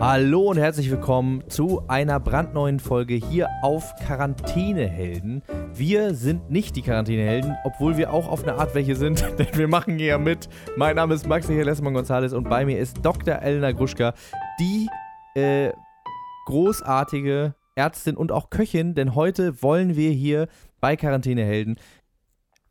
Hallo und herzlich willkommen zu einer brandneuen Folge hier auf Quarantänehelden. Wir sind nicht die Quarantänehelden, obwohl wir auch auf eine Art welche sind, denn wir machen hier mit. Mein Name ist Max Lessmann González und bei mir ist Dr. Elena Gruschka, die äh, großartige Ärztin und auch Köchin, denn heute wollen wir hier bei Quarantänehelden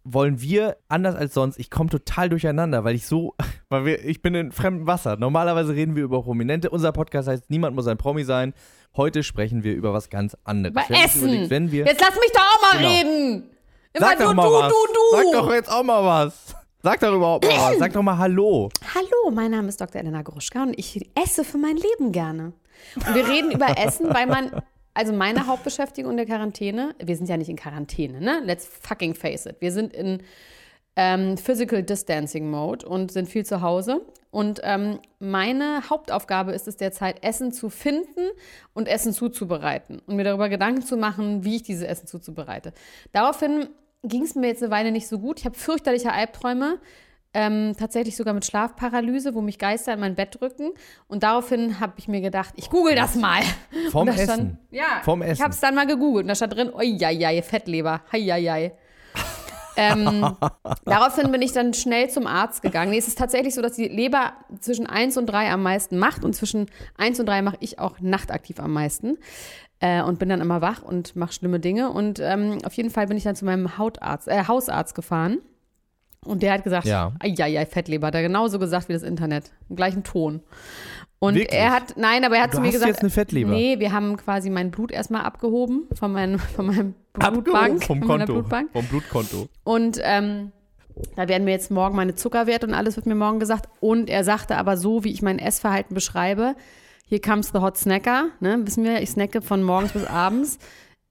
wollen wir anders als sonst. Ich komme total durcheinander, weil ich so, weil wir, ich bin in fremdem Wasser. Normalerweise reden wir über Prominente. Unser Podcast heißt Niemand muss ein Promi sein. Heute sprechen wir über was ganz anderes. Uns Essen. überlegt, wenn wir, Jetzt lass mich doch auch mal Genau. reden. Immer Sag du, doch mal du, was. du, du. Sag doch jetzt auch mal was. Sag doch überhaupt mal was. Sag doch mal Hallo. Hallo, mein Name ist Dr. Elena Gruschka und ich esse für mein Leben gerne. Und wir reden über Essen, weil man, also meine Hauptbeschäftigung in der Quarantäne, wir sind ja nicht in Quarantäne, ne? Let's fucking face it. Wir sind in ähm, Physical Distancing Mode und sind viel zu Hause. Und ähm, meine Hauptaufgabe ist es derzeit, Essen zu finden und Essen zuzubereiten und mir darüber Gedanken zu machen, wie ich dieses Essen zuzubereite. Daraufhin ging es mir jetzt eine Weile nicht so gut. Ich habe fürchterliche Albträume, ähm, tatsächlich sogar mit Schlafparalyse, wo mich Geister in mein Bett drücken. Und daraufhin habe ich mir gedacht, ich google das mal. Vom Essen. Stand, ja, Vom ich Essen. habe es dann mal gegoogelt und da stand drin, oi, ja, ja, Fettleber, hei, ja, ja. ähm, daraufhin bin ich dann schnell zum Arzt gegangen. Nee, es ist tatsächlich so, dass die Leber zwischen 1 und 3 am meisten macht und zwischen 1 und 3 mache ich auch nachtaktiv am meisten. Äh, und bin dann immer wach und mache schlimme Dinge. Und ähm, auf jeden Fall bin ich dann zu meinem Hautarzt, äh, Hausarzt gefahren. Und der hat gesagt, Ja. ja, ja, Fettleber. Hat genauso gesagt wie das Internet. Im gleichen Ton. Und Wirklich? er hat, nein, aber er hat Du zu mir hast gesagt, jetzt eine Fettleber? nee, wir haben quasi mein Blut erstmal abgehoben von, meinem von meinem Blutbank. vom von Konto. Blutbank. Vom Blutkonto. Und ähm, da werden mir jetzt morgen meine Zuckerwerte und alles wird mir morgen gesagt. Und er sagte aber so, wie ich mein Essverhalten beschreibe, hier comes the hot snacker, ne, wissen wir, ich snacke von morgens bis abends.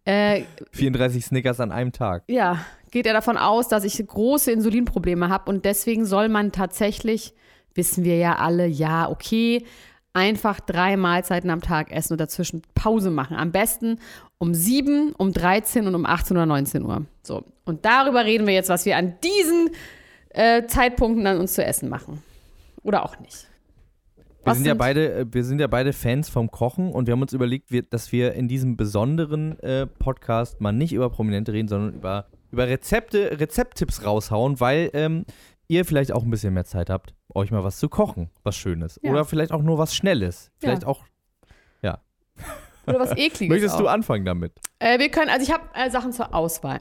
Äh, 34 Snickers an einem Tag. ja, geht er davon aus, dass ich große Insulinprobleme habe und deswegen soll man tatsächlich, wissen wir ja alle, ja, okay, einfach drei Mahlzeiten am Tag essen und dazwischen Pause machen. Am besten um 7, um 13 und um 18 oder 19 Uhr. So. Und darüber reden wir jetzt, was wir an diesen äh, Zeitpunkten dann uns zu essen machen. Oder auch nicht. Wir Was sind, ja sind- beide, äh, wir sind ja beide Fans vom Kochen und wir haben uns überlegt, wir, dass wir in diesem besonderen äh, Podcast mal nicht über Prominente reden, sondern über, über Rezepte, Rezepttipps raushauen, weil ähm, ihr vielleicht auch ein bisschen mehr Zeit habt, euch mal was zu kochen, was Schönes. Ja. Oder vielleicht auch nur was Schnelles. Vielleicht Ja. auch. Oder was Ekliges. Möchtest auch. du anfangen damit? Äh, wir können, also ich habe äh, Sachen zur Auswahl.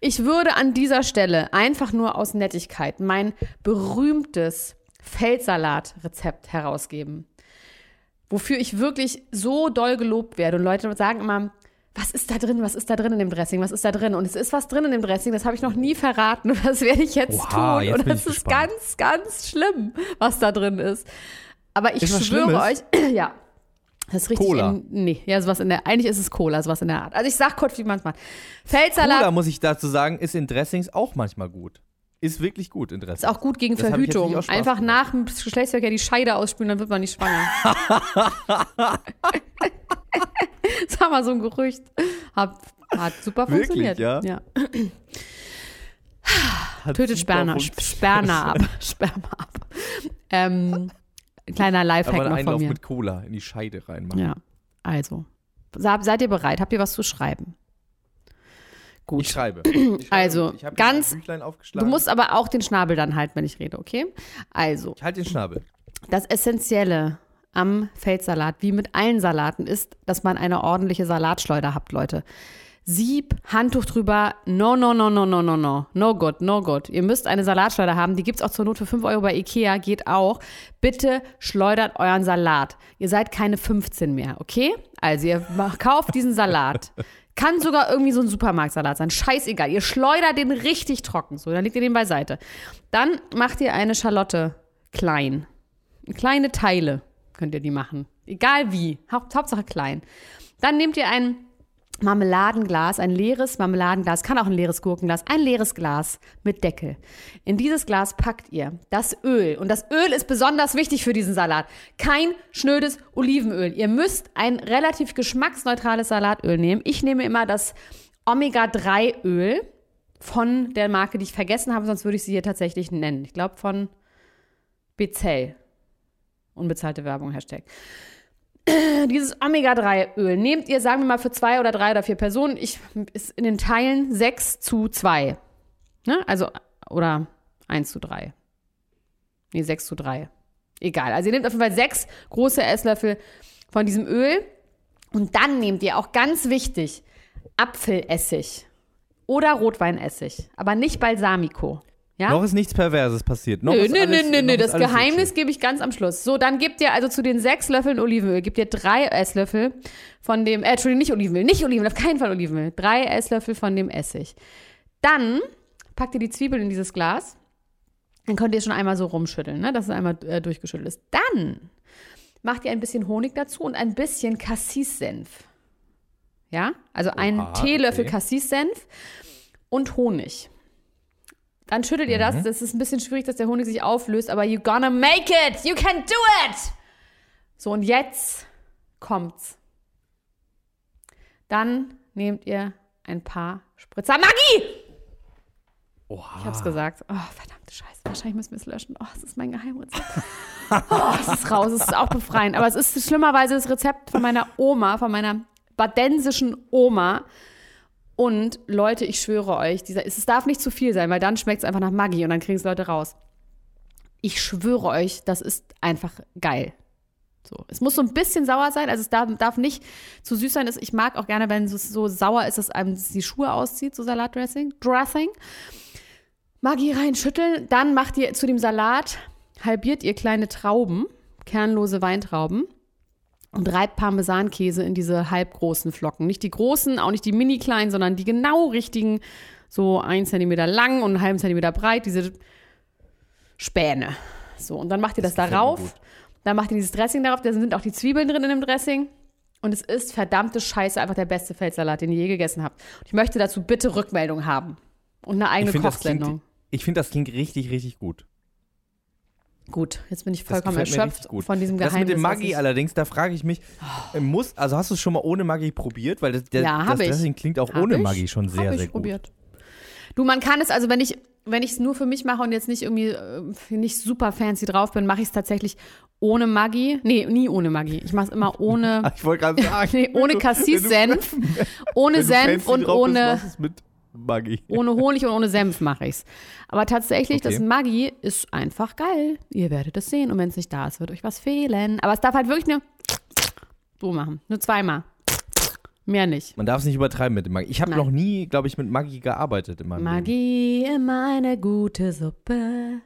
Ich würde an dieser Stelle einfach nur aus Nettigkeit mein berühmtes Feldsalat-Rezept herausgeben. Wofür ich wirklich so doll gelobt werde. Und Leute sagen immer, was ist da drin, was ist da drin in dem Dressing, was ist da drin? Und es ist was drin in dem Dressing, das habe ich noch nie verraten das werde ich jetzt Oha, tun. jetzt und ich ist gespannt. ganz, ganz schlimm, was da drin ist. Aber ich Ist was schwöre euch, ja, das ist richtig. Cola. In, nee, ja, sowas in der, eigentlich ist es Cola, sowas in der Art. Also ich sag kurz, wie man es macht. Feldsalat Cola, muss ich dazu sagen, ist in Dressings auch manchmal gut. Ist wirklich gut in Dressings. ist auch gut gegen Das Verhütung. Einfach gemacht. nach dem Geschlechtsverkehr die Scheide ausspülen, dann wird man nicht schwanger. das war mal so ein Gerücht. Hat, hat super Wirklich, funktioniert. ja? ja. Hat Tötet Sperma. Sperma ab. Sperma ab. Ähm, kleiner Lifehack Aber noch von Einlauf mir. mit Cola in die Scheide reinmachen. Ja, also. Seid ihr bereit? Habt ihr was zu schreiben? Gut. Ich schreibe. Ich schreibe. Also, ich ganz- Du musst aber auch den Schnabel dann halten, wenn ich rede, okay? Also, Ich halte den Schnabel. das Essentielle am Feldsalat, wie mit allen Salaten, ist, dass man eine ordentliche Salatschleuder habt, Leute. Sieb, Handtuch drüber, no, no, no, no, no, no, no, no good, no good. Ihr müsst eine Salatschleuder haben, die gibt es auch zur Not für 5 Euro bei Ikea, geht auch. Bitte schleudert euren Salat. Ihr seid keine 15 mehr, okay? Also ihr kauft diesen Salat. Kann sogar irgendwie so ein Supermarktsalat sein, scheißegal. Ihr schleudert den richtig trocken, so, dann legt ihr den beiseite. Dann macht ihr eine Schalotte klein. Kleine Teile könnt ihr die machen. Egal wie. Haupt, Hauptsache klein. Dann nehmt ihr ein Marmeladenglas, ein leeres Marmeladenglas, kann auch ein leeres Gurkenglas, ein leeres Glas mit Deckel. In dieses Glas packt ihr das Öl. Und das Öl ist besonders wichtig für diesen Salat. Kein schnödes Olivenöl. Ihr müsst ein relativ geschmacksneutrales Salatöl nehmen. Ich nehme immer das Omega-3-Öl von der Marke, die ich vergessen habe, sonst würde ich sie hier tatsächlich nennen. Ich glaube von Bezell. Unbezahlte Werbung, Hashtag. dieses Omega-3-Öl nehmt ihr, sagen wir mal, für zwei oder drei oder vier Personen. Ich ist in den Teilen 6 zu 2. Ne? Also, oder 1 zu 3. Nee, 6 zu 3. Egal. Also ihr nehmt auf jeden Fall sechs große Esslöffel von diesem Öl. Und dann nehmt ihr auch ganz wichtig Apfelessig oder Rotweinessig, aber nicht Balsamico. Ja? Noch ist nichts Perverses passiert. Noch Nö, nö, alles, nö, nö, nö. ist Das Geheimnis gebe ich ganz am Schluss. So, dann gebt ihr also zu den sechs Löffeln Olivenöl, gebt ihr drei Esslöffel von dem, äh, Entschuldigung, nicht Olivenöl, nicht Olivenöl, auf keinen Fall Olivenöl. Drei Esslöffel von dem Essig. Dann packt ihr die Zwiebeln in dieses Glas. Dann könnt ihr schon einmal so rumschütteln, ne, dass es einmal äh, durchgeschüttelt ist. Dann macht ihr ein bisschen Honig dazu und ein bisschen Cassis-Senf. Ja, also einen Oha, Teelöffel okay. Cassis-Senf und Honig. Dann schüttelt ihr das. Mhm. Das ist ein bisschen schwierig, dass der Honig sich auflöst, aber you gonna make it! You can do it! So, und jetzt kommt's. Dann nehmt ihr ein paar Spritzer Maggi! Oha. Ich hab's gesagt. Oh, verdammte Scheiße. Wahrscheinlich müssen wir es löschen. Oh, das ist mein Geheimrezept. Oh, es ist raus. Es ist auch befreiend. Aber es ist schlimmerweise das Rezept von meiner Oma, von meiner badensischen Oma. Und Leute, ich schwöre euch, dieser, es darf nicht zu viel sein, weil dann schmeckt es einfach nach Maggi und dann kriegen es Leute raus. Ich schwöre euch, das ist einfach geil. So. Es muss so ein bisschen sauer sein, also es darf, darf nicht zu süß sein. Ich mag auch gerne, wenn es so sauer ist, dass einem die Schuhe auszieht, so Salatdressing. Dressing. Maggi reinschütteln, dann macht ihr zu dem Salat, halbiert ihr kleine Trauben, kernlose Weintrauben und reibt Parmesankäse in diese halbgroßen Flocken. Nicht die großen, auch nicht die mini kleinen, sondern die genau richtigen, so ein Zentimeter lang und einen halben Zentimeter breit, diese Späne. So, und dann macht ihr das, mir darauf. Dann macht ihr dieses Dressing darauf, da sind auch die Zwiebeln drin in dem Dressing. Und es ist verdammte Scheiße einfach der beste Feldsalat, den ihr je gegessen habt. Und ich möchte dazu bitte Rückmeldung haben. Und eine eigene Ich finde, das, klingt- Kochsendung. ich find, das klingt richtig, richtig gut. Gut, jetzt bin ich Das vollkommen erschöpft von diesem Das Geheimnis. mit dem Maggi allerdings, da frage ich mich, äh, muss, also hast du es schon mal ohne Maggi probiert? Weil das, der, Ja, das. Dressing klingt auch Hab ohne ich, Maggi schon sehr, hab ich sehr gut. probiert. Du, man kann es, also wenn ich wenn ich es nur für mich mache und jetzt nicht irgendwie äh, nicht super fancy drauf bin, mache ich es tatsächlich ohne Maggi. Nee, nie ohne Maggi. Ich mache es immer ohne, Ich wollte gerade sagen. nee, ohne Cassis-Senf, ohne Senf und drauf bist, es Maggi. ohne Honig und ohne Senf mache ich's. Aber tatsächlich, Okay. das Maggi ist einfach geil. Ihr werdet es sehen und wenn es nicht da ist, wird euch was fehlen. Aber es darf halt wirklich nur so machen. Nur zweimal. Mehr nicht. Man darf es nicht übertreiben mit dem Maggi. Ich habe noch nie, glaube ich, mit Maggi gearbeitet in meinem Leben. Maggi immer eine gute Suppe.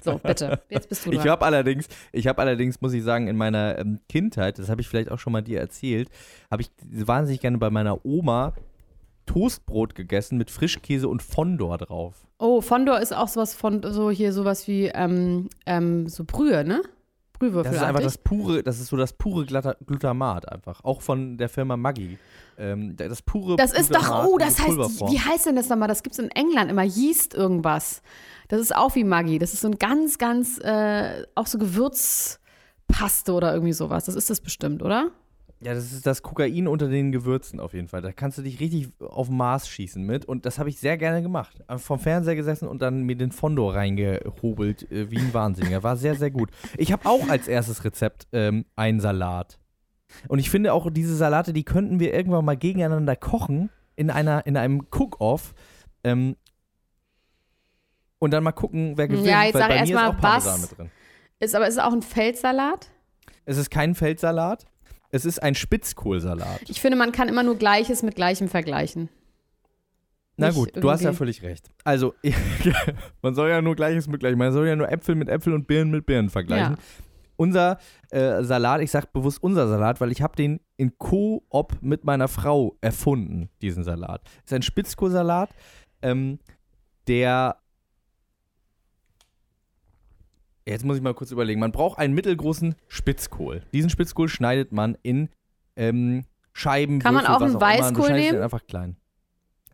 So, bitte. Jetzt bist du Ich dran. habe allerdings, ich habe allerdings, muss ich sagen, in meiner ähm, Kindheit, das habe ich vielleicht auch schon mal dir erzählt, habe ich wahnsinnig gerne bei meiner Oma Toastbrot gegessen mit Frischkäse und Fondor drauf. Oh, Fondor ist auch sowas von, so hier sowas wie, ähm, ähm, so Brühe, ne? Brühwürfel. Das ist einfach das pure, das ist so das pure Glutamat einfach. Auch von der Firma Maggi. Ähm, das pure Das ist doch, oh, das heißt, wie heißt denn das nochmal? Das gibt's in England immer, Yeast irgendwas. Das ist auch wie Maggi. Das ist so ein ganz, ganz, äh, auch so Gewürzpaste oder irgendwie sowas. Das ist das bestimmt, oder? Ja, das ist das Kokain unter den Gewürzen auf jeden Fall. Da kannst du dich richtig auf Mars schießen mit. Und das habe ich sehr gerne gemacht. Einfach Vom Fernseher gesessen und dann mir den Fondor reingehobelt, äh, wie ein Wahnsinniger. War sehr, sehr gut. Ich habe auch als erstes Rezept ähm, einen Salat. Und ich finde auch, diese Salate, die könnten wir irgendwann mal gegeneinander kochen in, einer, in einem Cook-Off. Ähm, und dann mal gucken, wer gewinnt. Ja, jetzt sag bei mir erst ist mal, auch Parmesan was- mit drin. Ist, aber ist es auch ein Feldsalat? Es ist kein Feldsalat. Es ist ein Spitzkohlsalat. Ich finde, man kann immer nur Gleiches mit Gleichem vergleichen. Na gut, du hast ja irgendwie- völlig recht. Also, man soll ja nur Gleiches mit Gleichem, man soll ja nur Äpfel mit Äpfel und Birnen mit Birnen vergleichen. Ja. Unser äh, Salat, ich sag bewusst unser Salat, weil ich habe den in Koop mit meiner Frau erfunden, diesen Salat. Ist ein Spitzkohlsalat, ähm, der Jetzt muss ich mal kurz überlegen. Man braucht einen mittelgroßen Spitzkohl. Diesen Spitzkohl schneidet man in ähm, Scheiben. Kann man auch einen Weißkohl ihn nehmen? Einfach klein.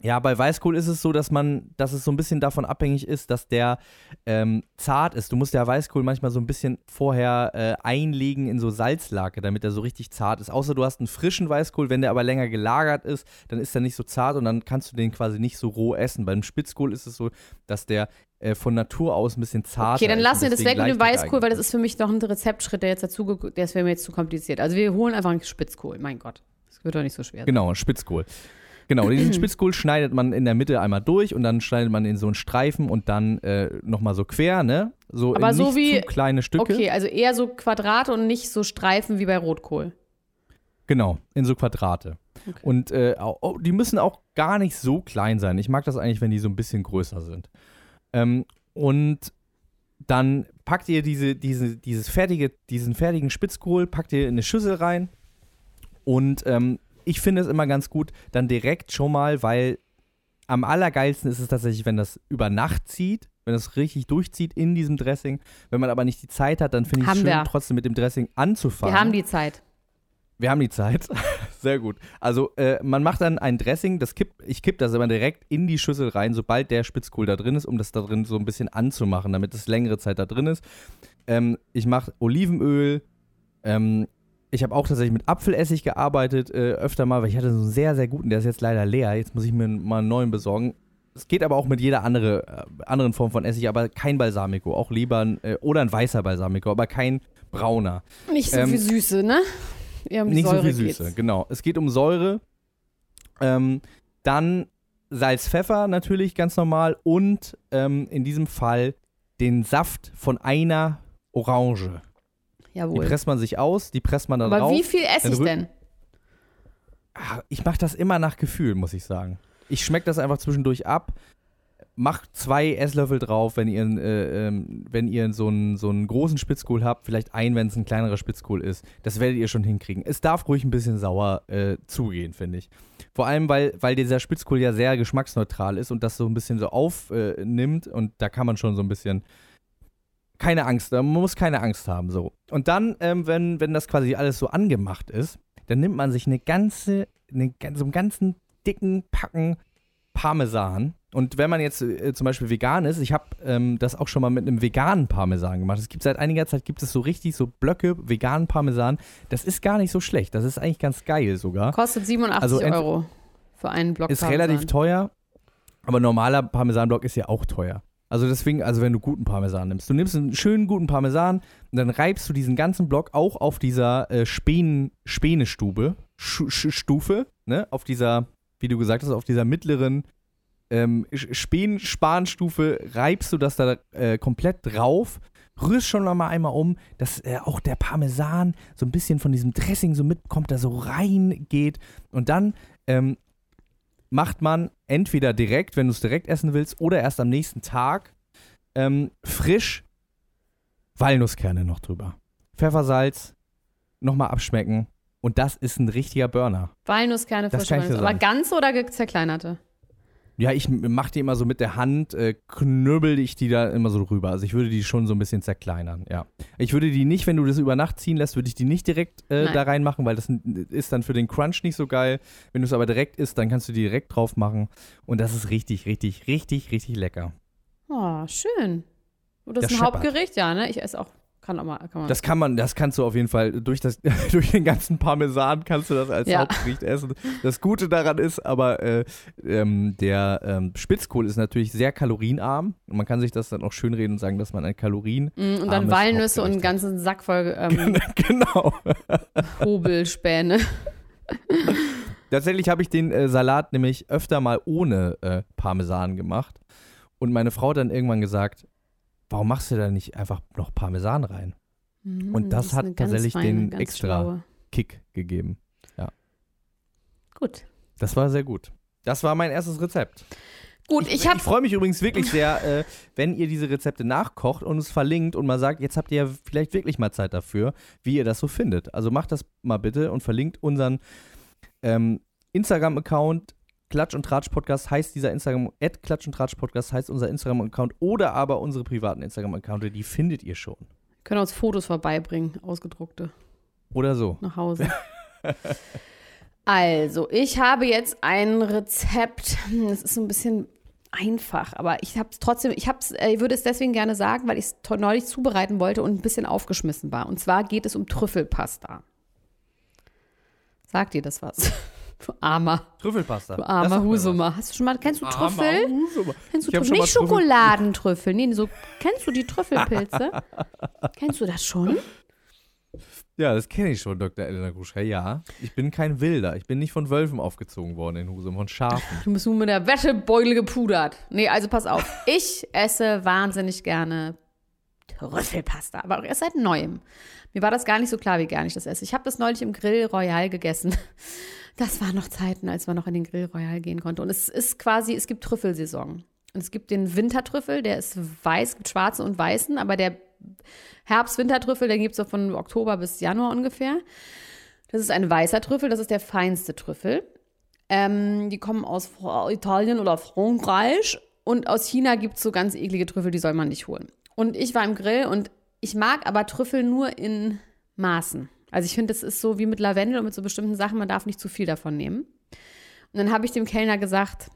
Ja, bei Weißkohl ist es so, dass man, dass es so ein bisschen davon abhängig ist, dass der ähm, zart ist. Du musst ja Weißkohl manchmal so ein bisschen vorher äh, einlegen in so Salzlake, damit er so richtig zart ist. Außer du hast einen frischen Weißkohl, wenn der aber länger gelagert ist, dann ist er nicht so zart und dann kannst du den quasi nicht so roh essen. Beim Spitzkohl ist es so, dass der äh, von Natur aus ein bisschen zart ist. Okay, dann lassen wir das weg mit dem Weißkohl, weil das ist für mich noch ein Rezeptschritt, der jetzt dazu, der wäre mir jetzt zu kompliziert. Also wir holen einfach einen Spitzkohl, mein Gott. Das wird doch nicht so schwer. sein. Genau, Spitzkohl. Genau, diesen Spitzkohl schneidet man in der Mitte einmal durch und dann schneidet man in so einen Streifen und dann äh, nochmal so quer, ne? So Aber in so nicht wie- zu kleine Stücke. Okay, also eher so Quadrate und nicht so Streifen wie bei Rotkohl. Genau, in so Quadrate. Okay. Und äh, au- die müssen auch gar nicht so klein sein. Ich mag das eigentlich, wenn die so ein bisschen größer sind. Ähm, und dann packt ihr diese, diese, dieses fertige, diesen fertigen Spitzkohl, packt ihr in eine Schüssel rein. Und ähm, ich finde es immer ganz gut, dann direkt schon mal, weil am allergeilsten ist es tatsächlich, wenn das über Nacht zieht, wenn das richtig durchzieht in diesem Dressing. Wenn man aber nicht die Zeit hat, dann finde ich es schön, wir. trotzdem mit dem Dressing anzufangen. Wir haben die Zeit. Wir haben die Zeit. Sehr gut. Also äh, man macht dann ein Dressing, das kipp, ich kipp das immer direkt in die Schüssel rein, sobald der Spitzkohl da drin ist, um das da drin so ein bisschen anzumachen, damit es längere Zeit da drin ist. Ähm, ich mache Olivenöl. Ähm, ich habe auch tatsächlich mit Apfelessig gearbeitet, äh, öfter mal, weil ich hatte so einen sehr, sehr guten, der ist jetzt leider leer. Jetzt muss ich mir mal einen neuen besorgen. Es geht aber auch mit jeder andere, äh, anderen Form von Essig, aber kein Balsamico. Auch lieber ein, äh, oder ein weißer Balsamico, aber kein brauner. Nicht so Ähm, viel Süße, ne? Eher um die Nicht Säure so viel Süße, geht's. genau. Es geht um Säure. Ähm, dann Salz, Pfeffer natürlich ganz normal und ähm, in diesem Fall den Saft von einer Orange. Die Jawohl. presst man sich aus, die presst man da Aber drauf. wie viel esse Dann ich denn? Ah, Ich mache das immer nach Gefühl, muss ich sagen. Ich schmecke das einfach zwischendurch ab. Macht zwei Esslöffel drauf, wenn ihr, äh, ähm, wenn ihr so einen, so einen großen Spitzkohl habt. Vielleicht ein, wenn es ein kleinerer Spitzkohl ist. Das werdet ihr schon hinkriegen. Es darf ruhig ein bisschen sauer äh, zugehen, finde ich. Vor allem, weil, weil dieser Spitzkohl ja sehr geschmacksneutral ist und das so ein bisschen so aufnimmt. und da kann man schon so ein bisschen keine Angst, man muss keine Angst haben. So. Und dann, ähm, wenn, wenn das quasi alles so angemacht ist, dann nimmt man sich eine ganze, eine, so einen ganzen dicken Packen Parmesan. Und wenn man jetzt äh, zum Beispiel vegan ist, ich habe ähm, das auch schon mal mit einem veganen Parmesan gemacht. Es gibt seit einiger Zeit gibt es so richtig so Blöcke veganen Parmesan. Das ist gar nicht so schlecht. Das ist eigentlich ganz geil sogar. Kostet 87 Also Euro für einen Block Ist Parmesan. relativ teuer, aber normaler Parmesanblock ist ja auch teuer. Also deswegen, also wenn du guten Parmesan nimmst, du nimmst einen schönen guten Parmesan und dann reibst du diesen ganzen Block auch auf dieser äh, Spänestube, Schu- Sch- Stufe, ne, auf dieser, wie du gesagt hast, auf dieser mittleren ähm, Spänen-Spanstufe reibst du das da äh, komplett drauf, rührst schon mal einmal um, dass äh, auch der Parmesan so ein bisschen von diesem Dressing so mitkommt, da so reingeht. Und dann ähm, macht man entweder direkt, wenn du es direkt essen willst, oder erst am nächsten Tag ähm, frisch Walnusskerne noch drüber. Pfeffersalz, nochmal abschmecken. Und das ist ein richtiger Burner. Walnusskerne, Walnuss. Aber ganze oder zerkleinerte? Ja, ich m- mach die immer so mit der Hand, äh, knüppel ich die da immer so rüber. Also ich würde die schon so ein bisschen zerkleinern, ja. Ich würde die nicht, wenn du das über Nacht ziehen lässt, würde ich die nicht direkt äh, da reinmachen, weil das ist dann für den Crunch nicht so geil. Wenn du es aber direkt isst, dann kannst du die direkt drauf machen. Und das ist richtig, richtig, richtig, richtig lecker. Oh, schön. Und das, Das ist ein scheppert. Hauptgericht, ja, ne? Ich esse auch. Kann auch mal. Kann man. Das kann man, das kannst du auf jeden Fall durch, das, durch den ganzen Parmesan kannst du das als Ja. Hauptgericht essen. Das Gute daran ist aber, äh, ähm, der ähm, Spitzkohl ist natürlich sehr kalorienarm. Und man kann sich das dann auch schönreden und sagen, dass man ein Kalorien. Mm, und dann Walnüsse und einen ganzen Sack voll ähm, genau. Hobelspäne. Tatsächlich habe ich den äh, Salat nämlich öfter mal ohne äh, Parmesan gemacht. Und meine Frau hat dann irgendwann gesagt, warum machst du da nicht einfach noch Parmesan rein? Und das ist hat tatsächlich feine, den extra- schlaue. Kick gegeben. Gut. Das war sehr gut. Das war mein erstes Rezept. Gut, ich habe Ich freue mich übrigens wirklich sehr, äh, wenn ihr diese Rezepte nachkocht und es verlinkt und mal sagt, jetzt habt ihr ja vielleicht wirklich mal Zeit dafür, wie ihr das so findet. Also macht das mal bitte und verlinkt unseren ähm, Instagram-Account. Klatsch und Tratsch Podcast heißt dieser Instagram, at Klatsch und Tratsch Podcast heißt unser Instagram-Account oder aber unsere privaten Instagram-Accounte, die findet ihr schon. können uns Fotos vorbeibringen, ausgedruckte, Oder so. nach Hause. Also, ich habe jetzt ein Rezept. Das ist so ein bisschen einfach, aber ich habe es trotzdem, ich, hab's, äh, ich würde es deswegen gerne sagen, weil ich es neulich zubereiten wollte und ein bisschen aufgeschmissen war. Und zwar geht es um Trüffelpasta. Sagt dir das was? Du armer, Trüffelpasta. du armer Husumer. Hast du schon mal, kennst du. Trüffel? Husumer. Kennst du Trüffel? Nicht Trüffel- Schokoladentrüffel. Nee, so, kennst du die Trüffelpilze? kennst du das schon? Ja, das kenne ich schon, Dr. Elena Gruschka. Ja, ich bin kein Wilder. Ich bin nicht von Wölfen aufgezogen worden in Husum, von Schafen. Du bist nur mit der Wäschebeule gepudert. Nee, also pass auf. Ich esse wahnsinnig gerne Trüffelpasta, aber auch erst seit neuem. Mir war das gar nicht so klar, wie gern ich das esse. Ich habe das neulich im Grill Royal gegessen. Das waren noch Zeiten, als man noch in den Grill Royal gehen konnte. Und es ist quasi, es gibt Trüffelsaison. Und es gibt den Wintertrüffel, der ist weiß, gibt schwarze und weißen, aber der Herbst-Wintertrüffel, den gibt es so von Oktober bis Januar ungefähr. Das ist ein weißer Trüffel, das ist der feinste Trüffel. Ähm, die kommen aus Italien oder Frankreich. Und aus China gibt es so ganz eklige Trüffel, die soll man nicht holen. Und ich war im Grill und ich mag aber Trüffel nur in Maßen. Also ich finde, das ist so wie mit Lavendel und mit so bestimmten Sachen, man darf nicht zu viel davon nehmen. Und dann habe ich dem Kellner gesagt,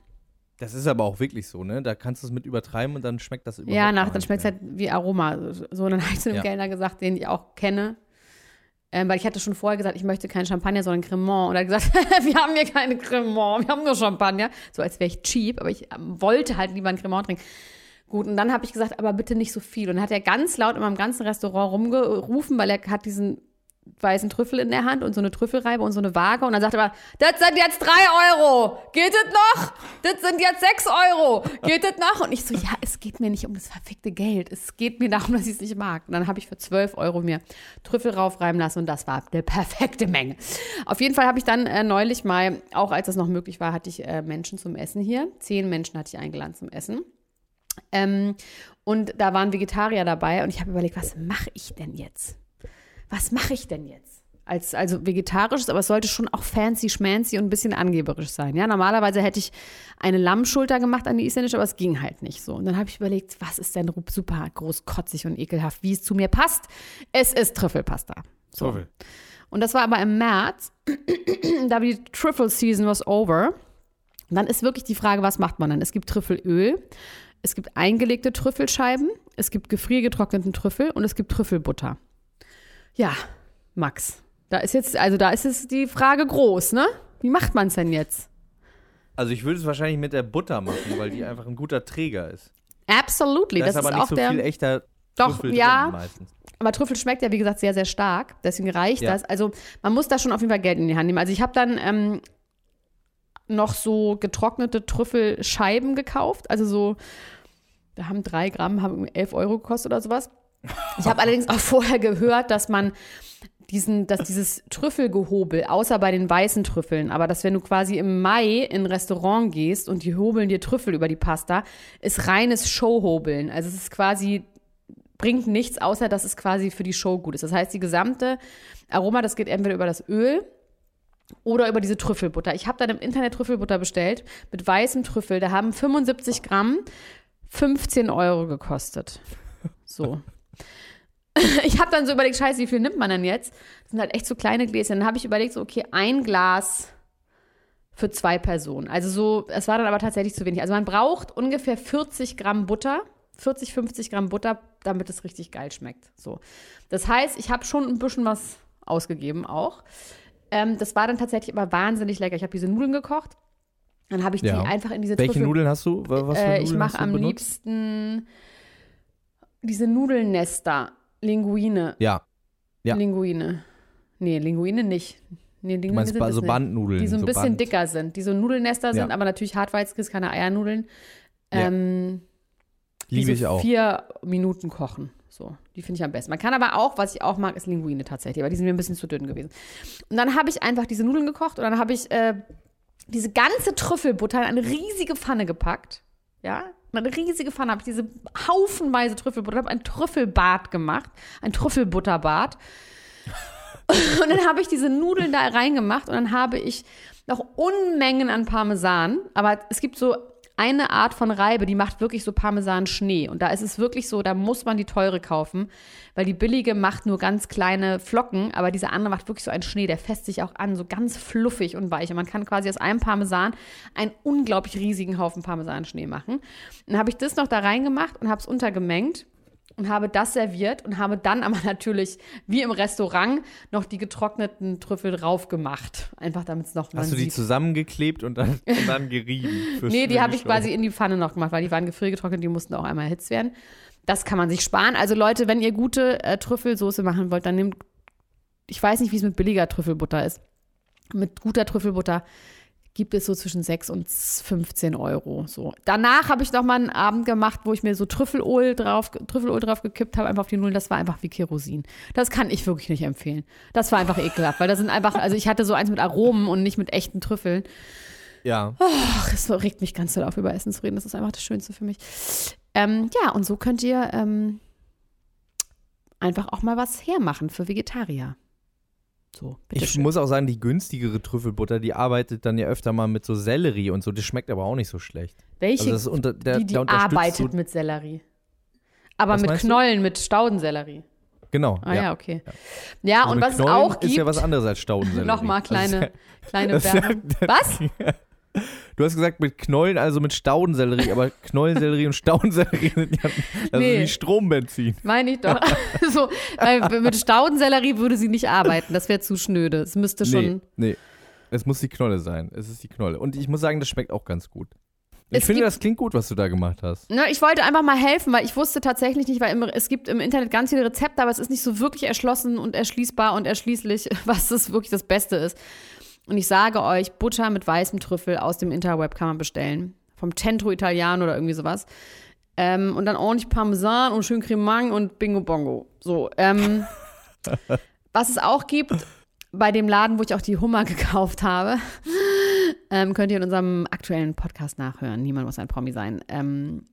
Das ist aber auch wirklich so, ne? Da kannst du es mit übertreiben und dann schmeckt das überhaupt ja, nach, dann schmeckt es halt wie Aroma. So, und dann habe ich zu dem Ja. Kellner gesagt, den ich auch kenne. Ähm, weil ich hatte schon vorher gesagt, ich möchte kein Champagner, sondern Cremant. Und er hat gesagt, wir haben hier keine Cremant, wir haben nur Champagner. So als wäre ich cheap, aber ich ähm, wollte halt lieber ein Cremant trinken. Gut, und dann habe ich gesagt, aber bitte nicht so viel. Und dann hat er ganz laut in meinem ganzen Restaurant rumgerufen, weil er hat diesen weißen Trüffel in der Hand und so eine Trüffelreibe und so eine Waage. Und dann sagt er mal, das sind jetzt drei Euro. Geht es noch? Das sind jetzt sechs Euro. Geht es noch? Und ich so, ja, es geht mir nicht um das verfickte Geld. Es geht mir darum, dass ich es nicht mag. Und dann habe ich für zwölf Euro mir Trüffel raufreiben lassen und das war eine perfekte Menge. Auf jeden Fall habe ich dann äh, neulich mal, auch als das noch möglich war, hatte ich äh, Menschen zum Essen hier. Zehn Menschen hatte ich eingeladen zum Essen. Ähm, und da waren Vegetarier dabei und ich habe überlegt, was mache ich denn jetzt? Was mache ich denn jetzt? Als, also vegetarisches, aber es sollte schon auch fancy schmancy und ein bisschen angeberisch sein. Ja, normalerweise hätte ich eine Lammschulter gemacht an die isländische, aber es ging halt nicht so. Und dann habe ich überlegt, was ist denn super groß, kotzig und ekelhaft, wie es zu mir passt. Es ist Trüffelpasta. So. Trüffel. Und das war aber im März, da die Trüffel Season was over. Und dann ist wirklich die Frage, was macht man dann? Es gibt Trüffelöl, es gibt eingelegte Trüffelscheiben, es gibt gefriergetrockneten Trüffel und es gibt Trüffelbutter. Ja, Max, da ist jetzt, also da ist es die Frage groß, ne? Wie macht man es denn jetzt? Also ich würde es wahrscheinlich mit der Butter machen, weil die einfach ein guter Träger ist. Absolutely, Da das ist aber ist nicht auch so der. viel echter Doch, Trüffel ja. meistens. Aber Trüffel schmeckt ja, wie gesagt, sehr, sehr stark. Deswegen reicht Ja. das. Also man muss da schon auf jeden Fall Geld in die Hand nehmen. Also ich habe dann ähm, noch so getrocknete Trüffelscheiben gekauft. Also so, da haben drei Gramm, haben irgendwie 11 Euro gekostet oder sowas. Ich habe allerdings auch vorher gehört, dass man diesen, dass dieses Trüffelgehobel, außer bei den weißen Trüffeln, aber dass wenn du quasi im Mai in ein Restaurant gehst und die hobeln dir Trüffel über die Pasta, ist reines Showhobeln. Also es ist quasi bringt nichts, außer dass es quasi für die Show gut ist. Das heißt, die gesamte Aroma, das geht entweder über das Öl oder über diese Trüffelbutter. Ich habe dann im Internet Trüffelbutter bestellt mit weißem Trüffel. Da haben 75 Gramm 15 Euro gekostet. So. Ich habe dann so überlegt, scheiße, wie viel nimmt man denn jetzt? Das sind halt echt so kleine Gläschen. Dann habe ich überlegt, so, okay, ein Glas für zwei Personen. Also so, es war dann aber tatsächlich zu wenig. Also man braucht ungefähr 40 Gramm Butter, 40, 50 Gramm Butter, damit es richtig geil schmeckt. So. Das heißt, ich habe schon ein bisschen was ausgegeben auch. Ähm, das war dann tatsächlich aber wahnsinnig lecker. Ich habe diese Nudeln gekocht. Dann habe ich Ja. die einfach in diese Welche Trüffel- Nudeln hast du? Wa- Was für äh, Nudeln ich hast mache am benutzt? liebsten diese Nudelnester. Linguine. Ja, Ja. Linguine. Nee, Linguine nicht. Nee, Linguine du meinst sind so. Bandnudeln. Die so ein bisschen Band. dicker sind, die so Nudelnester sind, Ja. aber natürlich Hartweizenkäse, keine Eiernudeln. Ja. Ähm, die Liebe so ich auch. vier Minuten kochen. So, die finde ich am besten. Man kann aber auch, was ich auch mag, ist Linguine tatsächlich, aber die sind mir ein bisschen zu dünn gewesen. Und dann habe ich einfach diese Nudeln gekocht und dann habe ich äh, diese ganze Trüffelbutter in eine riesige Pfanne gepackt. Ja, eine riesige Pfanne habe ich diese haufenweise Trüffelbutter, habe ein Trüffelbad gemacht, ein Trüffelbutterbad. und dann habe ich diese Nudeln da reingemacht und dann habe ich noch Unmengen an Parmesan, aber es gibt so eine Art von Reibe, die macht wirklich so Parmesan-Schnee. Und da ist es wirklich so, da muss man die teure kaufen, weil die billige macht nur ganz kleine Flocken, aber diese andere macht wirklich so einen Schnee, der fässt sich auch an, so ganz fluffig und weich. Und man kann quasi aus einem Parmesan einen unglaublich riesigen Haufen Parmesan-Schnee machen. Dann habe ich das noch da reingemacht und habe es untergemengt und habe das serviert und habe dann aber natürlich, wie im Restaurant, noch die getrockneten Trüffel drauf gemacht. Einfach damit es noch Hast du die sieht. zusammengeklebt und dann, und dann gerieben? Nee, die habe ich quasi in die Pfanne noch gemacht, weil die waren gefriergetrocknet, die mussten auch einmal erhitzt werden. Das kann man sich sparen. Also Leute, wenn ihr gute äh, Trüffelsoße machen wollt, dann nehmt, ich weiß nicht, wie es mit billiger Trüffelbutter ist. Mit guter Trüffelbutter gibt es so zwischen 6 und 15 Euro. So. Danach habe ich noch mal einen Abend gemacht, wo ich mir so Trüffelöl drauf, Trüffelöl drauf gekippt habe, einfach auf die Nullen. Das war einfach wie Kerosin. Das kann ich wirklich nicht empfehlen. Das war einfach ekelhaft, weil das sind einfach, also ich hatte so eins mit Aromen und nicht mit echten Trüffeln. Ja. Ach, es regt mich ganz doll auf, über Essen zu reden. Das ist einfach das Schönste für mich. Ähm, ja, und so könnt ihr ähm, einfach auch mal was hermachen für Vegetarier. So, Ich bitteschön. muss auch sagen, die günstigere Trüffelbutter, die arbeitet dann ja öfter mal mit so Sellerie und so. Das schmeckt aber auch nicht so schlecht. Welche, Also das ist unter, der, die, die arbeitet so, mit Sellerie. Aber Was mit meinst du? Knollen, mit Staudensellerie. Genau. Ah ja, okay. Ja, Also und was es Knollen auch ist gibt, ja was anderes als Staudensellerie. nochmal ist kleine, kleine das ist Werbung. ja- Was? Du hast gesagt mit Knollen, also mit Staudensellerie, aber Knollensellerie und Staudensellerie sind ja das Nee. ist wie Strombenzin. Meine ich doch. so, weil mit Staudensellerie würde sie nicht arbeiten. Das wäre zu schnöde. Es müsste schon. Nee, nee. Es muss die Knolle sein. Es ist die Knolle. Und ich muss sagen, das schmeckt auch ganz gut. Ich Es finde, gibt- das klingt gut, was du da gemacht hast. Na, ich wollte einfach mal helfen, weil ich wusste tatsächlich nicht, weil im, es gibt im Internet ganz viele Rezepte, aber es ist nicht so wirklich erschlossen und erschließbar und erschließlich, was das wirklich das Beste ist. Und ich sage euch, Butter mit weißem Trüffel aus dem Interweb kann man bestellen. Vom Centro Italiano oder irgendwie sowas. Ähm, und dann ordentlich Parmesan und schön Cremant und Bingo Bongo. So, ähm, was es auch gibt, bei dem Laden, wo ich auch die Hummer gekauft habe, ähm, könnt ihr in unserem aktuellen Podcast nachhören. Niemand muss ein Promi sein. Ähm,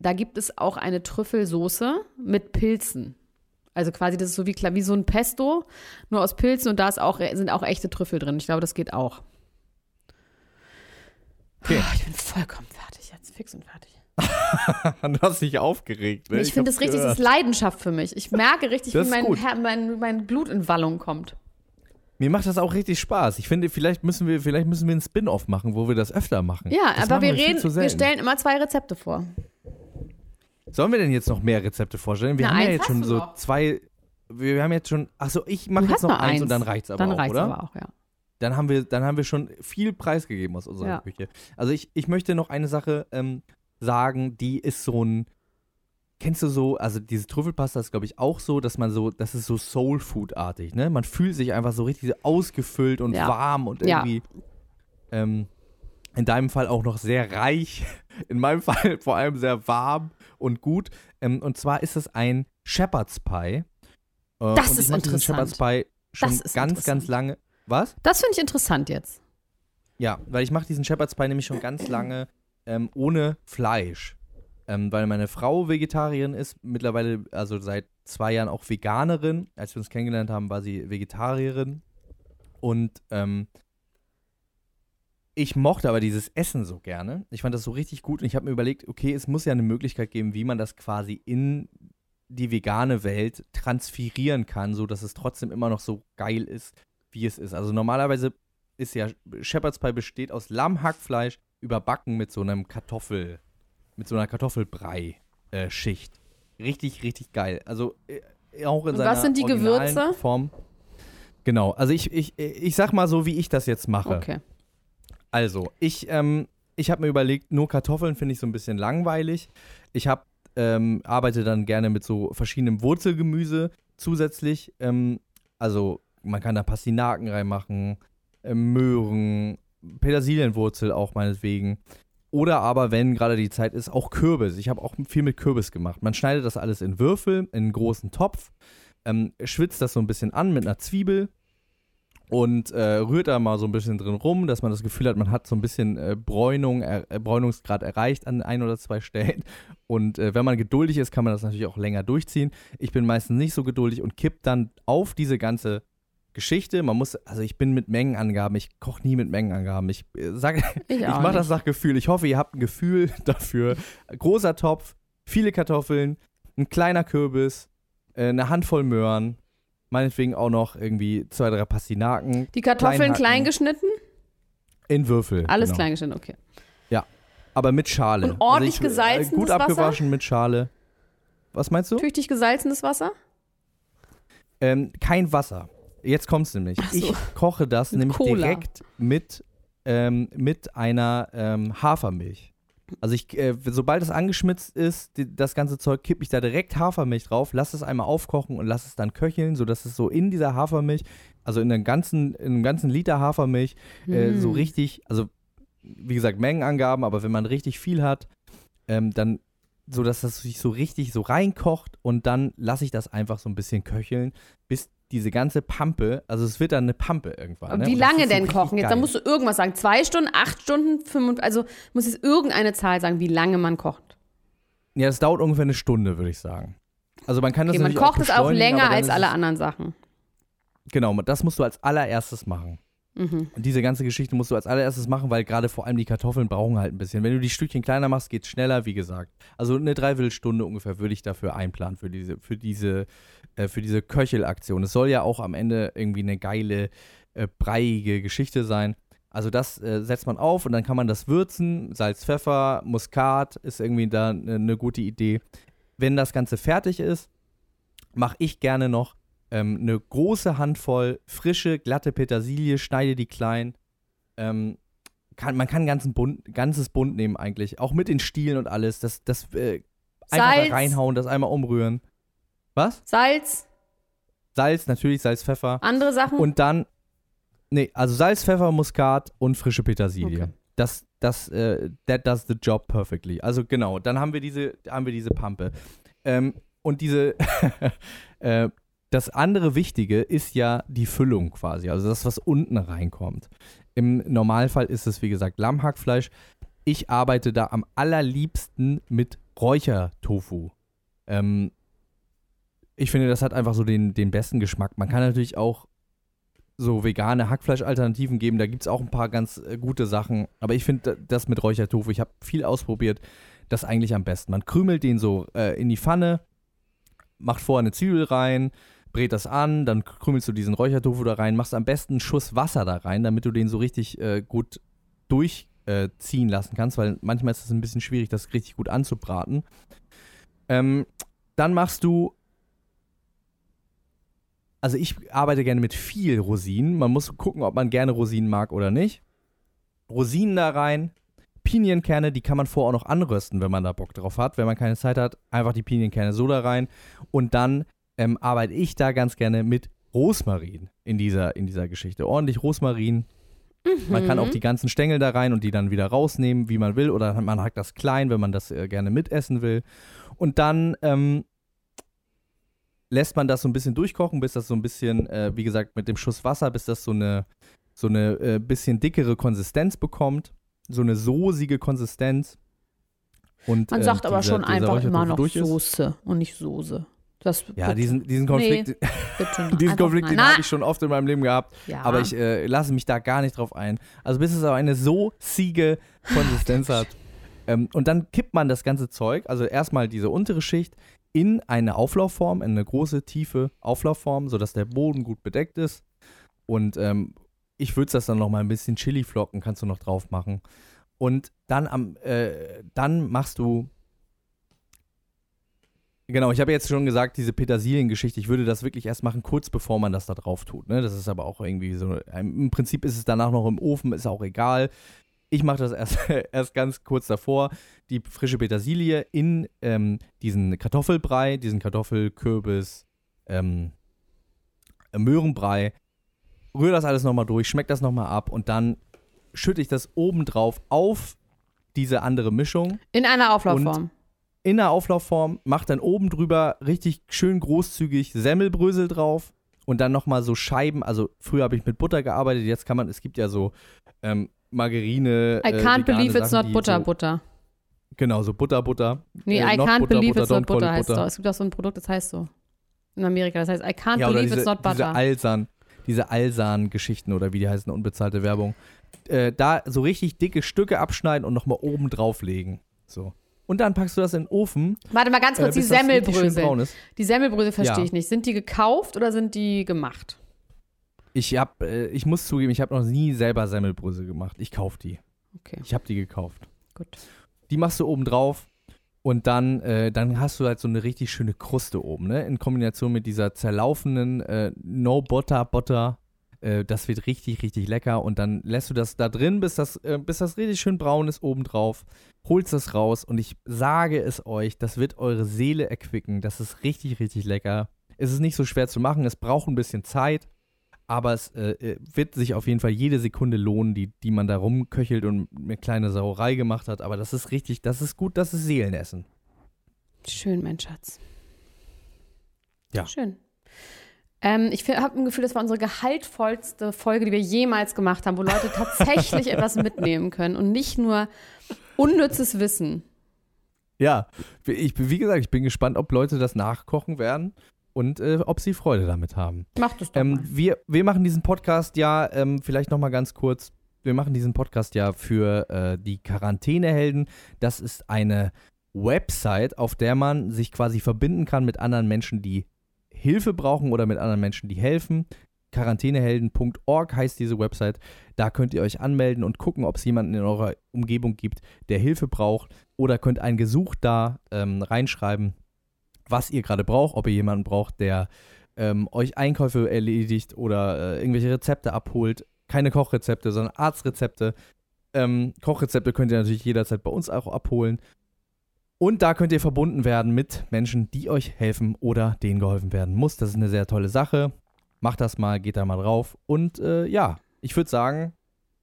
da gibt es auch eine Trüffelsoße mit Pilzen. Also quasi, das ist so wie, wie so ein Pesto, nur aus Pilzen und da ist auch, sind auch echte Trüffel drin. Ich glaube, das geht auch. Okay. Ah, Ich bin vollkommen fertig jetzt, fix und fertig. du hast dich aufgeregt. Ne? ich finde hab's das richtig, das ist. Leidenschaft für mich. Ich merke richtig, Das wie mein. Her mein, mein Blut in Wallung kommt. Mir macht das auch richtig Spaß. Ich finde, vielleicht müssen wir, vielleicht müssen wir einen Spin-off machen, wo wir das öfter machen. Ja, das aber wir reden, wir stellen immer zwei Rezepte vor. Sollen wir denn jetzt noch mehr Rezepte vorstellen? Wir Na, haben ja jetzt schon so noch. zwei. Wir haben jetzt schon. Achso, ich mache jetzt noch eins, eins. und dann reicht's aber Dann auch, reicht's oder? aber auch, ja. Dann haben wir, dann haben wir schon viel preisgegeben aus unserer Ja. Küche. Also ich, ich möchte noch eine Sache ähm, sagen, die ist so ein. Kennst du so, also diese Trüffelpasta ist, glaube ich, auch so, dass man so, das ist so Soul-Food-artig, ne? Man fühlt sich einfach so richtig ausgefüllt und Ja. warm und Ja. irgendwie ähm, in deinem Fall auch noch sehr reich, in meinem Fall vor allem sehr warm und gut. Ähm, und zwar ist es ein Shepherd's Pie. Äh, Das und ist interessant. Shepherd's Pie schon ganz, ganz lange. Was? Das finde ich interessant jetzt. Ja, weil ich mache diesen Shepherd's Pie nämlich schon ganz lange ähm, ohne Fleisch. Ähm, weil meine Frau Vegetarierin ist, mittlerweile, also seit zwei Jahren auch Veganerin. Als wir uns kennengelernt haben, war sie Vegetarierin. Und ähm, ich mochte aber dieses Essen so gerne. Ich fand das so richtig gut und ich habe mir überlegt, okay, es muss ja eine Möglichkeit geben, wie man das quasi in die vegane Welt transferieren kann, so dass es trotzdem immer noch so geil ist, wie es ist. Also normalerweise ist ja Shepherd's Pie besteht aus Lammhackfleisch überbacken mit so einem Kartoffel, mit so einer Kartoffelbrei-Schicht. richtig, richtig geil. Also äh, auch in Und seiner was sind die Gewürze? Form. Genau, also ich, ich, ich sag mal so, wie ich das jetzt mache. Okay. Also, ich, ähm, ich habe mir überlegt, nur Kartoffeln finde ich so ein bisschen langweilig. Ich habe, ähm, arbeite dann gerne mit so verschiedenem Wurzelgemüse zusätzlich. Ähm, also, man kann da Pastinaken reinmachen, äh, Möhren, Petersilienwurzel auch meinetwegen. Oder aber, wenn gerade die Zeit ist, auch Kürbis. Ich habe auch viel mit Kürbis gemacht. Man schneidet das alles in Würfel, in einen großen Topf, ähm, schwitzt das so ein bisschen an mit einer Zwiebel und äh, rührt da mal so ein bisschen drin rum, dass man das Gefühl hat, man hat so ein bisschen äh, Bräunung, äh, Bräunungsgrad erreicht an ein oder zwei Stellen. Und äh, wenn man geduldig ist, kann man das natürlich auch länger durchziehen. Ich bin meistens nicht so geduldig und kipp dann auf diese ganze Geschichte. Man muss, also ich bin mit Mengenangaben, ich koche nie mit Mengenangaben. Ich äh, sage, Ich, ich mache das nach Gefühl. Ich hoffe, ihr habt ein Gefühl dafür. Großer Topf, viele Kartoffeln, ein kleiner Kürbis, äh, eine Handvoll Möhren, meinetwegen auch noch irgendwie zwei, drei Pastinaken Die Kartoffeln Klein klein hacken. geschnitten? in Würfel. Alles genau. klein geschnitten, okay. Aber mit Schale. Und ordentlich also ich, gesalzenes äh, Gut Wasser? abgewaschen mit Schale. Was meinst du? Tüchtig gesalzenes Wasser? Ähm, kein Wasser. Jetzt kommt's nämlich. Ach so. Ich koche das Mit nämlich Cola. direkt mit, ähm, mit einer ähm, Hafermilch. Also ich, äh, sobald es angeschmitzt ist, die, das ganze Zeug, kippe ich da direkt Hafermilch drauf, lasse es einmal aufkochen und lasse es dann köcheln, sodass es so in dieser Hafermilch, also in, einem ganzen, in einem ganzen Liter Hafermilch, äh, so Hm. richtig, also wie gesagt, Mengenangaben, aber wenn man richtig viel hat, ähm, dann so, dass das sich so richtig so reinkocht und dann lasse ich das einfach so ein bisschen köcheln, bis diese ganze Pampe, also es wird dann eine Pampe irgendwann. Aber ne? Wie Und lange so denn richtig kochen? Jetzt, da musst du irgendwas sagen. Zwei Stunden, acht Stunden, fünf, also muss jetzt irgendeine Zahl sagen, wie lange man kocht. Ja, das dauert ungefähr eine Stunde, würde ich sagen. Also man kann das Okay, man kocht es auch länger als alle es- anderen Sachen. Genau, das musst du als allererstes machen. Mhm. Und diese ganze Geschichte musst du als allererstes machen, weil gerade vor allem die Kartoffeln brauchen halt ein bisschen. Wenn du die Stückchen kleiner machst, geht's schneller, wie gesagt. Also eine Dreiviertelstunde ungefähr würde ich dafür einplanen, für diese, für diese, äh, für diese Köchelaktion. Es soll ja auch am Ende irgendwie eine geile, äh, breiige Geschichte sein. Also das äh, setzt man auf und dann kann man das würzen. Salz, Pfeffer, Muskat ist irgendwie da eine eine gute Idee. Wenn das Ganze fertig ist, mache ich gerne noch ähm, eine große Handvoll frische, glatte Petersilie, schneide die klein. Ähm, kann, man kann ganzen Bund, ganzes Bund nehmen eigentlich, auch mit den Stielen und alles. Das, das äh, einfach da reinhauen, das einmal umrühren. Was? Salz, Salz, natürlich, Salz, Pfeffer. andere Sachen. Und dann, nee, also Salz, Pfeffer, Muskat und frische Petersilie. Okay. Das, das, äh, that does the job perfectly. Also genau, dann haben wir diese, haben wir diese Pampe. Ähm, und diese, äh, das andere Wichtige ist ja die Füllung quasi, also das, was unten reinkommt. Im Normalfall ist es, wie gesagt, Lammhackfleisch. Ich arbeite da am allerliebsten mit Räuchertofu. Ähm, ich finde, das hat einfach so den, den besten Geschmack. Man kann natürlich auch so vegane Hackfleischalternativen geben. Da gibt es auch ein paar ganz äh, gute Sachen. Aber ich finde das mit Räuchertofu, ich habe viel ausprobiert, das eigentlich am besten. Man krümelt den so äh, in die Pfanne, macht vorher eine Zwiebel rein, brät das an, dann krümelst du diesen Räuchertofu da rein, machst am besten einen Schuss Wasser da rein, damit du den so richtig äh, gut durchziehen äh, lassen kannst, weil manchmal ist es ein bisschen schwierig, das richtig gut anzubraten. Ähm, dann machst du also ich arbeite gerne mit viel Rosinen. Man muss gucken, ob man gerne Rosinen mag oder nicht. Rosinen da rein. Pinienkerne, die kann man vorher auch noch anrösten, wenn man da Bock drauf hat. Wenn man keine Zeit hat, einfach die Pinienkerne so da rein. Und dann ähm, arbeite ich da ganz gerne mit Rosmarin in dieser, in dieser Geschichte. Ordentlich Rosmarin. Man kann Mhm. auch die ganzen Stängel da rein und die dann wieder rausnehmen, wie man will. Oder man hackt das klein, wenn man das äh, gerne mitessen will. Und dann ähm, lässt man das so ein bisschen durchkochen, bis das so ein bisschen, äh, wie gesagt, mit dem Schuss Wasser, bis das so eine, so eine äh, bisschen dickere Konsistenz bekommt. So eine soßige Konsistenz. Und, Man äh, sagt aber dieser- schon dieser einfach immer noch ist. Soße und nicht Soße. Das Ja, diesen, diesen Konflikt, schon diesen Konflikt, den habe ich schon oft in meinem Leben gehabt. ja. Aber ich äh, lasse mich da gar nicht drauf ein. Also bis es aber eine so siege Konsistenz hat. Ähm, und dann kippt man das ganze Zeug, also erstmal diese untere Schicht, in eine Auflaufform, in eine große, tiefe Auflaufform, sodass der Boden gut bedeckt ist. Und ähm, ich würze das dann noch mal ein bisschen Chiliflocken kannst du noch drauf machen. Und dann am, äh, dann machst du Genau, ich habe jetzt schon gesagt, diese Petersiliengeschichte, ich würde das wirklich erst machen, kurz bevor man das da drauf tut. Ne? Das ist aber auch irgendwie so, im Prinzip ist es danach noch im Ofen, ist auch egal. Ich mache das erst, erst ganz kurz davor, die frische Petersilie in ähm, diesen Kartoffelbrei, diesen Kartoffelkürbis, ähm, Möhrenbrei, rühre das alles nochmal durch, schmeckt das nochmal ab und dann schütte ich das obendrauf auf diese andere Mischung In einer Auflaufform. in der Auflaufform, mach dann oben drüber richtig schön großzügig Semmelbrösel drauf und dann nochmal so Scheiben. Also früher habe ich mit Butter gearbeitet, jetzt kann man, es gibt ja so ähm, Margarine. I äh, can't vegane believe it's Sachen, not butter, so, butter. Genau, so Butter, Butter. Nee, Äh, I can't Butter, believe Butter, it's not butter it heißt Butter. doch. Es gibt auch so ein Produkt, das heißt so. In Amerika, das heißt I can't Ja, believe diese, it's not diese butter. Alsan. diese Alsan-Geschichten oder wie die heißen, unbezahlte Werbung. Äh, da so richtig dicke Stücke abschneiden und nochmal oben drauflegen. So. Und dann packst du das in den Ofen. Warte mal ganz kurz, äh, die Semmelbrösel. Die Semmelbrösel verstehe Ja. ich nicht. Sind die gekauft oder sind die gemacht? Ich hab, äh, ich muss zugeben, ich habe noch nie selber Semmelbrösel gemacht. Ich kauf die. Okay, Ich habe die gekauft. gut. Die machst du oben drauf und dann, äh, dann hast du halt so eine richtig schöne Kruste oben, ne? In Kombination mit dieser zerlaufenden äh, No Butter Butter. Äh, das wird richtig, richtig lecker. Und dann lässt du das da drin, bis das, äh, bis das richtig schön braun ist oben drauf. Holst das raus und ich sage es euch, das wird eure Seele erquicken. Das ist richtig, richtig lecker. Es ist nicht so schwer zu machen, es braucht ein bisschen Zeit. Aber es äh, äh, wird sich auf jeden Fall jede Sekunde lohnen, die, die man da rumköchelt und eine kleine Sauerei gemacht hat. Aber das ist richtig, das ist gut, das ist Seelenessen. Schön, mein Schatz. Ja. Schön. Ähm, ich habe ein Gefühl, das war unsere gehaltvollste Folge, die wir jemals gemacht haben, wo Leute tatsächlich etwas mitnehmen können und nicht nur unnützes Wissen. Ja, ich, wie gesagt, ich bin gespannt, ob Leute das nachkochen werden und äh, ob sie Freude damit haben. Macht es doch Ähm, mal. wir, wir machen diesen Podcast ja, ähm, vielleicht nochmal ganz kurz, wir machen diesen Podcast ja für äh, die Quarantänehelden. Das ist eine Website, auf der man sich quasi verbinden kann mit anderen Menschen, die Hilfe brauchen oder mit anderen Menschen, die helfen. Quarantänehelden.org heißt diese Website. Da könnt ihr euch anmelden und gucken, ob es jemanden in eurer Umgebung gibt, der Hilfe braucht. Oder könnt ein Gesuch da ähm, reinschreiben, was ihr gerade braucht, ob ihr jemanden braucht, der ähm, euch Einkäufe erledigt oder äh, irgendwelche Rezepte abholt. Keine Kochrezepte, sondern Arztrezepte. Ähm, Kochrezepte könnt ihr natürlich jederzeit bei uns auch abholen. Und da könnt ihr verbunden werden mit Menschen, die euch helfen oder denen geholfen werden muss. Das ist eine sehr tolle Sache. Macht das mal, geht da mal drauf. Und äh, ja, ich würde sagen,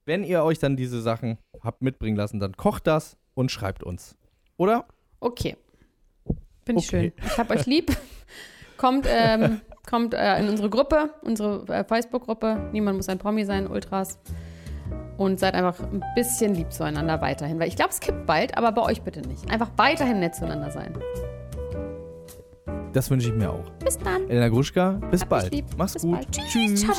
wenn ihr euch dann diese Sachen habt mitbringen lassen, dann kocht das und schreibt uns. Oder? Okay. Finde ich Okay. schön. Ich hab euch lieb. kommt ähm, kommt äh, in unsere Gruppe, unsere äh, Facebook-Gruppe. Niemand muss ein Promi sein, Ultras. Und seid einfach ein bisschen lieb zueinander weiterhin. Weil ich glaube, es kippt bald, aber bei euch bitte nicht. Einfach weiterhin nett zueinander sein. Das wünsche ich mir auch. Bis dann. Elena Gruschka, bis Hab bald. Mach's Bis gut. bald. Tschüss. Ciao,